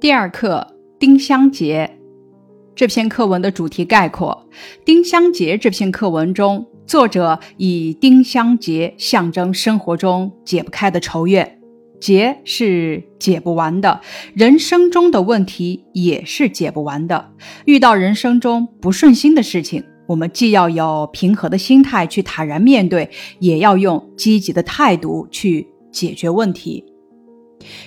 第二课丁香结这篇课文的主题概括。丁香结这篇课文中，作者以丁香结象征生活中解不开的仇怨，结是解不完的，人生中的问题也是解不完的。遇到人生中不顺心的事情，我们既要有平和的心态去坦然面对，也要用积极的态度去解决问题。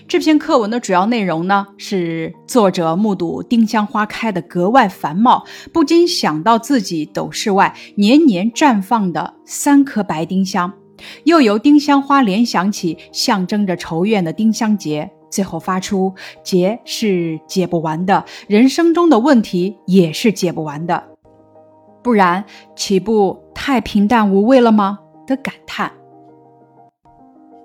这篇课文的主要内容呢，是作者目睹丁香花开得格外繁茂，不禁想到自己斗室外年年绽放的三颗白丁香，又由丁香花联想起象征着仇怨的丁香结，最后发出“结是解不完的，人生中的问题也是解不完的，不然岂不太平淡无味了吗？”的感叹。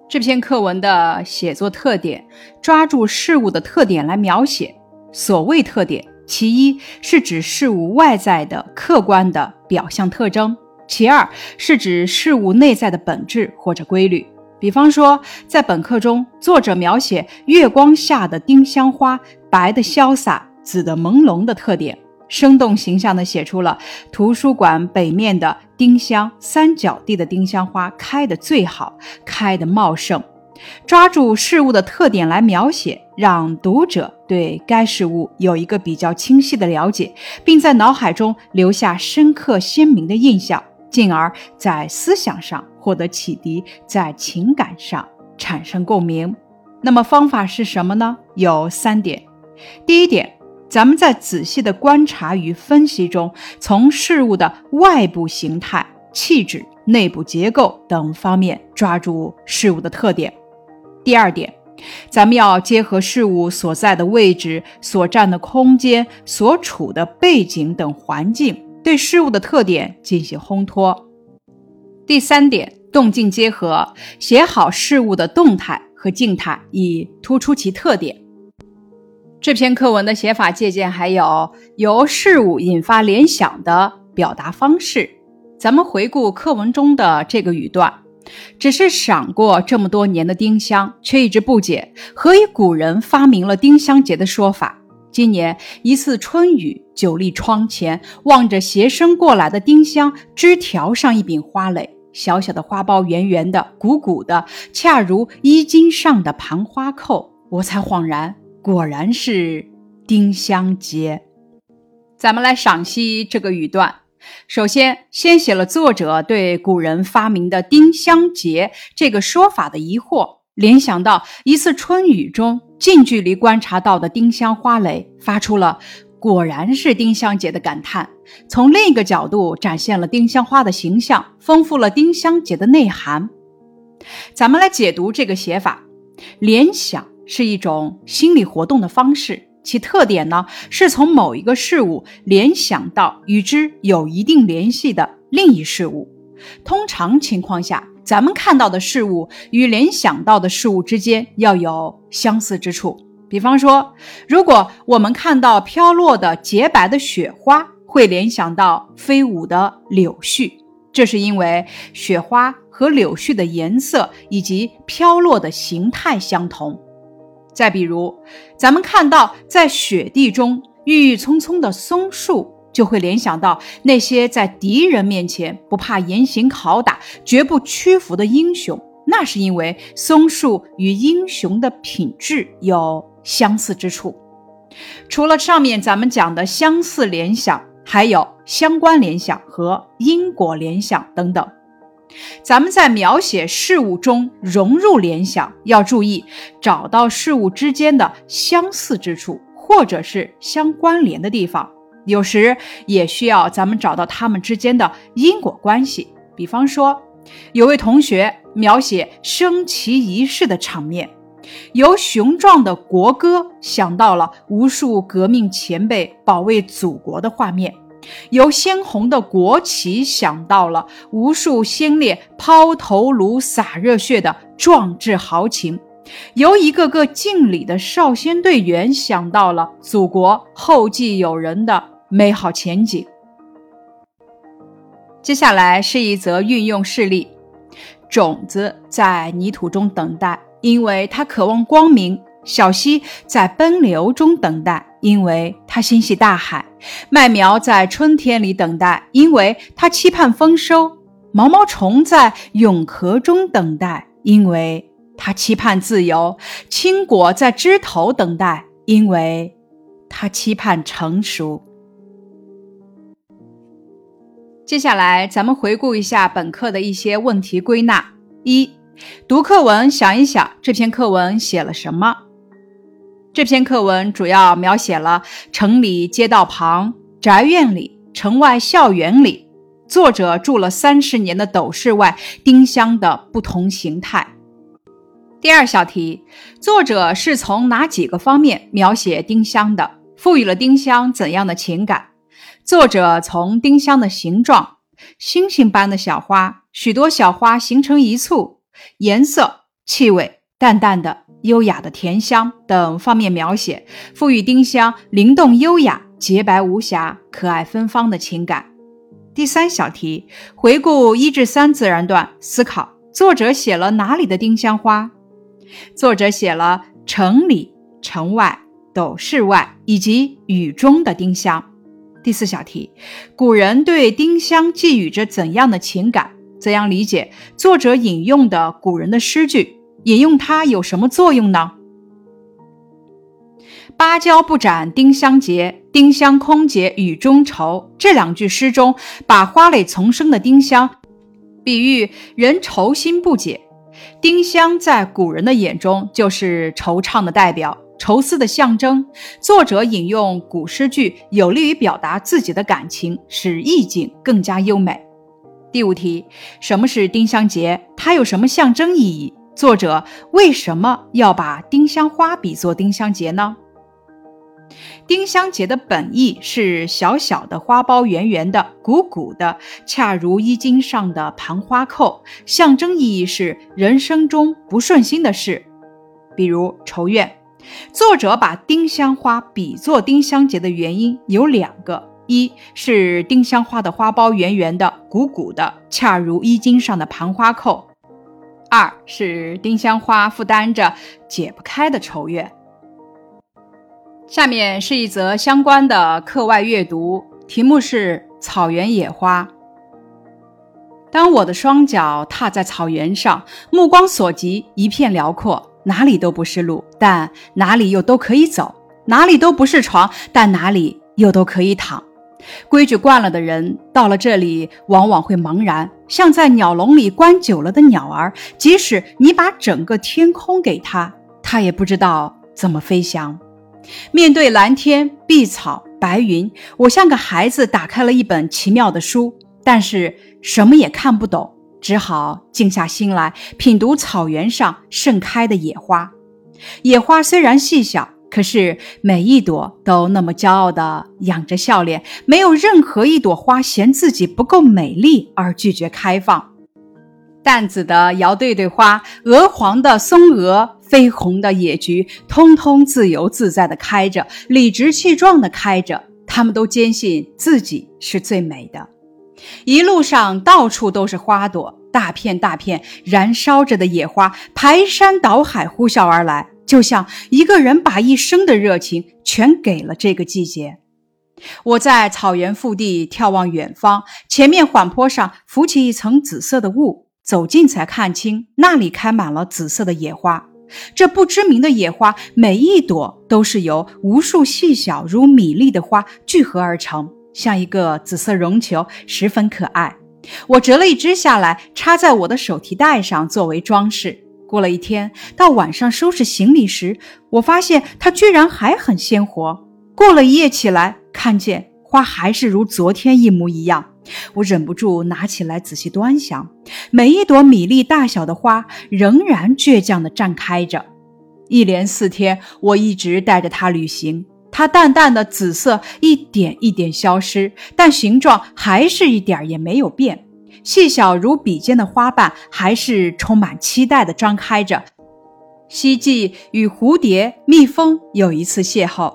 这篇课文的写作特点，抓住事物的特点来描写。所谓特点，其一是指事物外在的客观的表象特征，其二是指事物内在的本质或者规律。比方说，在本课中，作者描写月光下的丁香花，白的潇洒，紫的朦胧的特点。生动形象地写出了图书馆北面的丁香三角地的丁香花开得最好，开得茂盛。抓住事物的特点来描写，让读者对该事物有一个比较清晰的了解，并在脑海中留下深刻鲜明的印象，进而，在思想上获得启迪，在情感上产生共鸣。那么方法是什么呢？有三点。第一点。咱们在仔细的观察与分析中，从事物的外部形态、气质、内部结构等方面抓住事物的特点。第二点，咱们要结合事物所在的位置、所占的空间、所处的背景等环境，对事物的特点进行烘托。第三点，动静结合，写好事物的动态和静态，以突出其特点。这篇课文的写法借鉴还有由事物引发联想的表达方式。咱们回顾课文中的这个语段，只是赏过这么多年的丁香，却一直不解何以古人发明了丁香节的说法。今年一次春雨，久立窗前，望着斜伸过来的丁香枝条上一柄花蕾，小小的花苞圆圆的、鼓鼓的，恰如衣襟上的盘花扣，我才恍然。果然是丁香结，咱们来赏析这个语段。首先，先写了作者对古人发明的丁香结这个说法的疑惑，联想到一次春雨中近距离观察到的丁香花蕾，发出了“果然是丁香结”的感叹。从另一个角度展现了丁香花的形象，丰富了丁香结的内涵。咱们来解读这个写法，联想。是一种心理活动的方式，其特点呢是从某一个事物联想到与之有一定联系的另一事物。通常情况下，咱们看到的事物与联想到的事物之间要有相似之处。比方说，如果我们看到飘落的洁白的雪花，会联想到飞舞的柳絮，这是因为雪花和柳絮的颜色以及飘落的形态相同。再比如，咱们看到在雪地中郁郁葱葱的松树，就会联想到那些在敌人面前不怕严刑拷打、绝不屈服的英雄。那是因为松树与英雄的品质有相似之处。除了上面咱们讲的相似联想，还有相关联想和因果联想等等。咱们在描写事物中融入联想，要注意找到事物之间的相似之处，或者是相关联的地方。有时也需要咱们找到它们之间的因果关系。比方说，有位同学描写升旗仪式的场面，由雄壮的国歌想到了无数革命前辈保卫祖国的画面。由鲜红的国旗想到了无数先烈抛头颅洒热血的壮志豪情，由一个个敬礼的少先队员想到了祖国后继有人的美好前景。接下来是一则运用事例：种子在泥土中等待，因为它渴望光明。小溪在奔流中等待，因为它心系大海；麦苗在春天里等待，因为它期盼丰收；毛毛虫在蛹壳中等待，因为它期盼自由；青果在枝头等待，因为它期盼成熟。接下来，咱们回顾一下本课的一些问题归纳：一、读课文，想一想这篇课文写了什么。这篇课文主要描写了城里街道旁、宅院里、城外校园里，作者住了三十年的斗室外丁香的不同形态。第二小题，作者是从哪几个方面描写丁香的？赋予了丁香怎样的情感？作者从丁香的形状、星星般的小花、许多小花形成一簇、颜色、气味淡淡的。优雅的甜香等方面描写，赋予丁香灵动优雅、洁白无瑕、可爱芬芳的情感。第三小题，回顾一至三自然段，思考作者写了哪里的丁香花？作者写了城里、城外、斗室外以及雨中的丁香。第四小题，古人对丁香寄予着怎样的情感？怎样理解作者引用的古人的诗句？引用它有什么作用呢？芭蕉不展丁香结，丁香空结雨中愁。这两句诗中，把花蕾丛生的丁香比喻人愁心不解。丁香在古人的眼中就是惆怅的代表，愁思的象征。作者引用古诗句，有利于表达自己的感情，使意境更加优美。第五题，什么是丁香结？它有什么象征意义？作者为什么要把丁香花比作丁香结呢？丁香结的本意是小小的花苞，圆圆的、鼓鼓的，恰如衣襟上的盘花扣。象征意义是人生中不顺心的事，比如仇怨。作者把丁香花比作丁香结的原因有两个：一是丁香花的花苞圆圆的、鼓鼓的，恰如衣襟上的盘花扣。二是丁香花负担着解不开的愁怨。下面是一则相关的课外阅读，题目是《草原野花》。当我的双脚踏在草原上，目光所及一片辽阔，哪里都不是路，但哪里又都可以走；哪里都不是床，但哪里又都可以躺。规矩惯了的人，到了这里往往会茫然，像在鸟笼里关久了的鸟儿。即使你把整个天空给他，他也不知道怎么飞翔。面对蓝天、碧草、白云，我像个孩子打开了一本奇妙的书，但是什么也看不懂，只好静下心来品读草原上盛开的野花。野花虽然细小。可是每一朵都那么骄傲地仰着笑脸，没有任何一朵花嫌自己不够美丽而拒绝开放。淡紫的姚对对花，鹅黄的松鹅，绯红的野菊，通通自由自在地开着，理直气壮地开着。他们都坚信自己是最美的。一路上到处都是花朵，大片大片燃烧着的野花，排山倒海呼啸而来。就像一个人把一生的热情全给了这个季节。我在草原腹地眺望远方，前面缓坡上浮起一层紫色的雾，走近才看清，那里开满了紫色的野花。这不知名的野花，每一朵都是由无数细小如米粒的花聚合而成，像一个紫色绒球，十分可爱。我折了一支下来，插在我的手提袋上作为装饰。过了一天，到晚上收拾行李时，我发现它居然还很鲜活。过了一夜起来，看见花还是如昨天一模一样，我忍不住拿起来仔细端详，每一朵米粒大小的花仍然倔强地绽开着。一连四天，我一直带着它旅行，它淡淡的紫色一点一点消失，但形状还是一点也没有变。细小如笔尖的花瓣，还是充满期待地张开着。希冀与蝴蝶、蜜蜂有一次邂逅，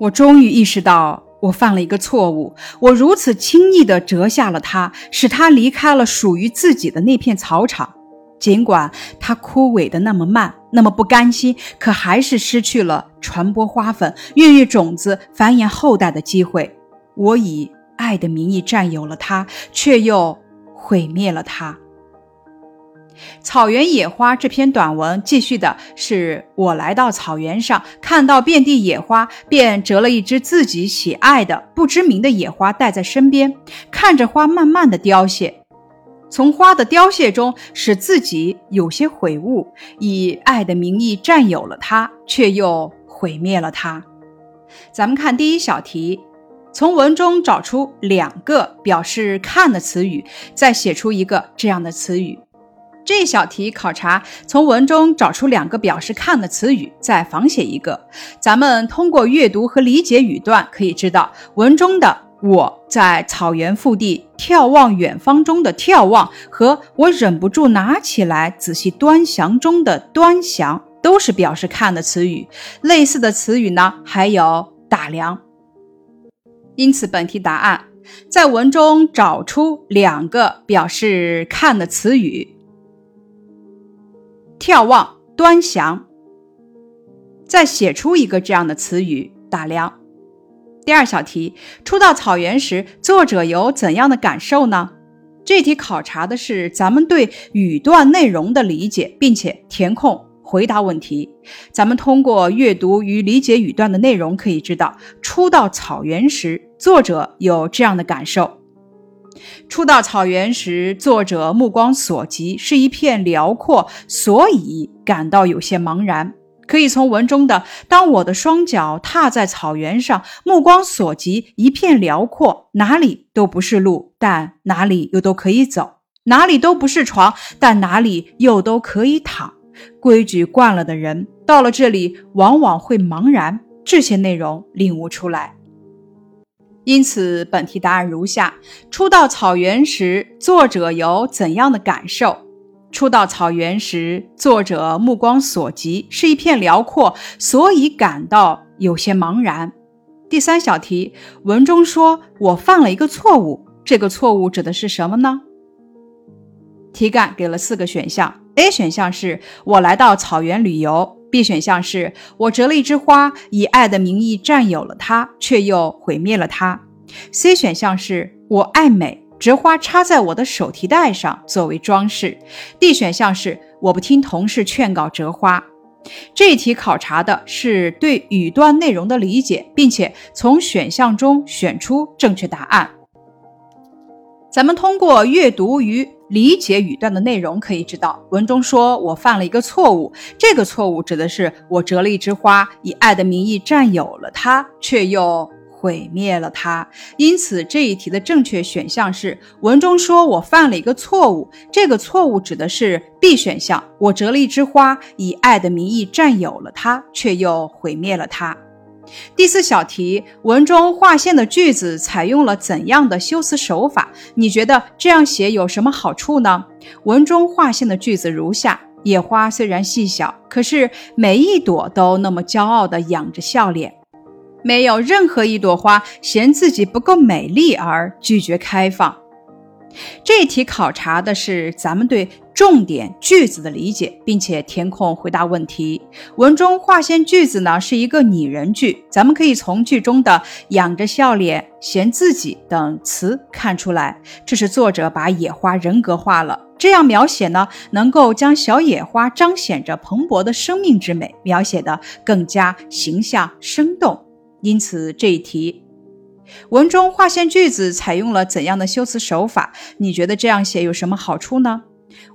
我终于意识到我犯了一个错误。我如此轻易地折下了它，使它离开了属于自己的那片草场。尽管它枯萎的那么慢，那么不甘心，可还是失去了传播花粉、孕育种子、繁衍后代的机会。我以爱的名义占有了它，却又毁灭了它。草原野花这篇短文继续的是我来到草原上，看到遍地野花，便折了一只自己喜爱的不知名的野花带在身边，看着花慢慢的凋谢。从花的凋谢中，使自己有些悔悟，以爱的名义占有了它，却又毁灭了它。咱们看第一小题，从文中找出两个表示看的词语，再写出一个这样的词语。这小题考察从文中找出两个表示看的词语，再仿写一个。咱们通过阅读和理解语段，可以知道文中的。我在草原腹地眺望远方中的眺望，和我忍不住拿起来仔细端详中的端详，都是表示看的词语。类似的词语呢，还有打量。因此，本题答案在文中找出两个表示看的词语：眺望、端详。再写出一个这样的词语：打量。第二小题，初到草原时，作者有怎样的感受呢？这题考察的是咱们对语段内容的理解，并且填空回答问题。咱们通过阅读与理解语段的内容，可以知道初到草原时，作者有这样的感受：初到草原时，作者目光所及是一片辽阔，所以感到有些茫然。可以从文中的“当我的双脚踏在草原上，目光所及一片辽阔，哪里都不是路，但哪里又都可以走；哪里都不是床，但哪里又都可以躺。规矩惯了的人，到了这里往往会茫然。这些内容领悟出来。因此，本题答案如下：初到草原时，作者有怎样的感受？初到草原时，作者目光所及是一片辽阔，所以感到有些茫然。第三小题，文中说我犯了一个错误，这个错误指的是什么呢？题干给了四个选项：A 选项是我来到草原旅游；B 选项是我折了一枝花，以爱的名义占有了它，却又毁灭了它；C 选项是我爱美。折花插在我的手提袋上作为装饰。D 选项是我不听同事劝告折花。这一题考察的是对语段内容的理解，并且从选项中选出正确答案。咱们通过阅读与理解语段的内容，可以知道文中说我犯了一个错误，这个错误指的是我折了一枝花，以爱的名义占有了它，却又。毁灭了它，因此这一题的正确选项是文中说我犯了一个错误，这个错误指的是 B 选项，我折了一枝花，以爱的名义占有了它，却又毁灭了它。第四小题，文中划线的句子采用了怎样的修辞手法？你觉得这样写有什么好处呢？文中划线的句子如下：野花虽然细小，可是每一朵都那么骄傲地仰着笑脸。没有任何一朵花嫌自己不够美丽而拒绝开放。这一题考察的是咱们对重点句子的理解，并且填空回答问题。文中划线句子呢是一个拟人句，咱们可以从句中的“仰着笑脸”“嫌自己”等词看出来，这是作者把野花人格化了。这样描写呢，能够将小野花彰显着蓬勃的生命之美描写的更加形象生动。因此，这一题文中划线句子采用了怎样的修辞手法？你觉得这样写有什么好处呢？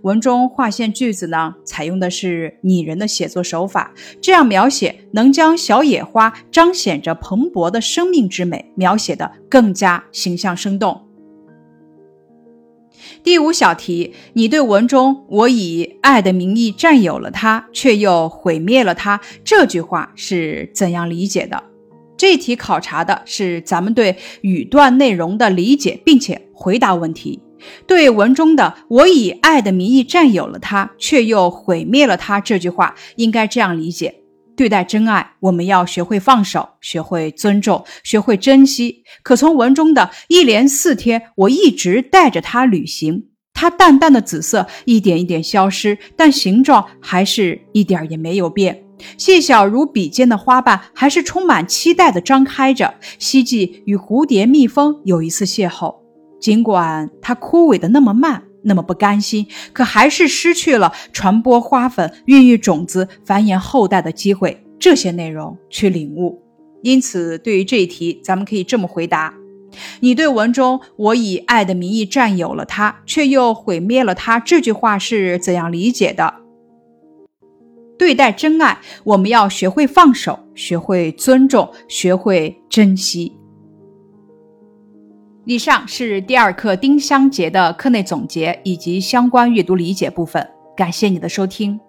文中划线句子呢，采用的是拟人的写作手法，这样描写能将小野花彰显着蓬勃的生命之美描写的更加形象生动。第五小题，你对文中“我以爱的名义占有了它，却又毁灭了它”这句话是怎样理解的？这题考察的是咱们对语段内容的理解，并且回答问题。对文中的“我以爱的名义占有了它，却又毁灭了它”这句话，应该这样理解：对待真爱，我们要学会放手，学会尊重，学会珍惜。可从文中的一连四天，我一直带着它旅行，它淡淡的紫色一点一点消失，但形状还是一点也没有变。细小如笔尖的花瓣还是充满期待的张开着，希冀与蝴蝶、蜜蜂有一次邂逅。尽管它枯萎的那么慢，那么不甘心，可还是失去了传播花粉、孕育种子、繁衍后代的机会。这些内容去领悟。因此，对于这一题，咱们可以这么回答：你对文中“我以爱的名义占有了它，却又毁灭了它”这句话是怎样理解的？对待真爱，我们要学会放手，学会尊重，学会珍惜。以上是第二课丁香结的课内总结以及相关阅读理解部分，感谢你的收听。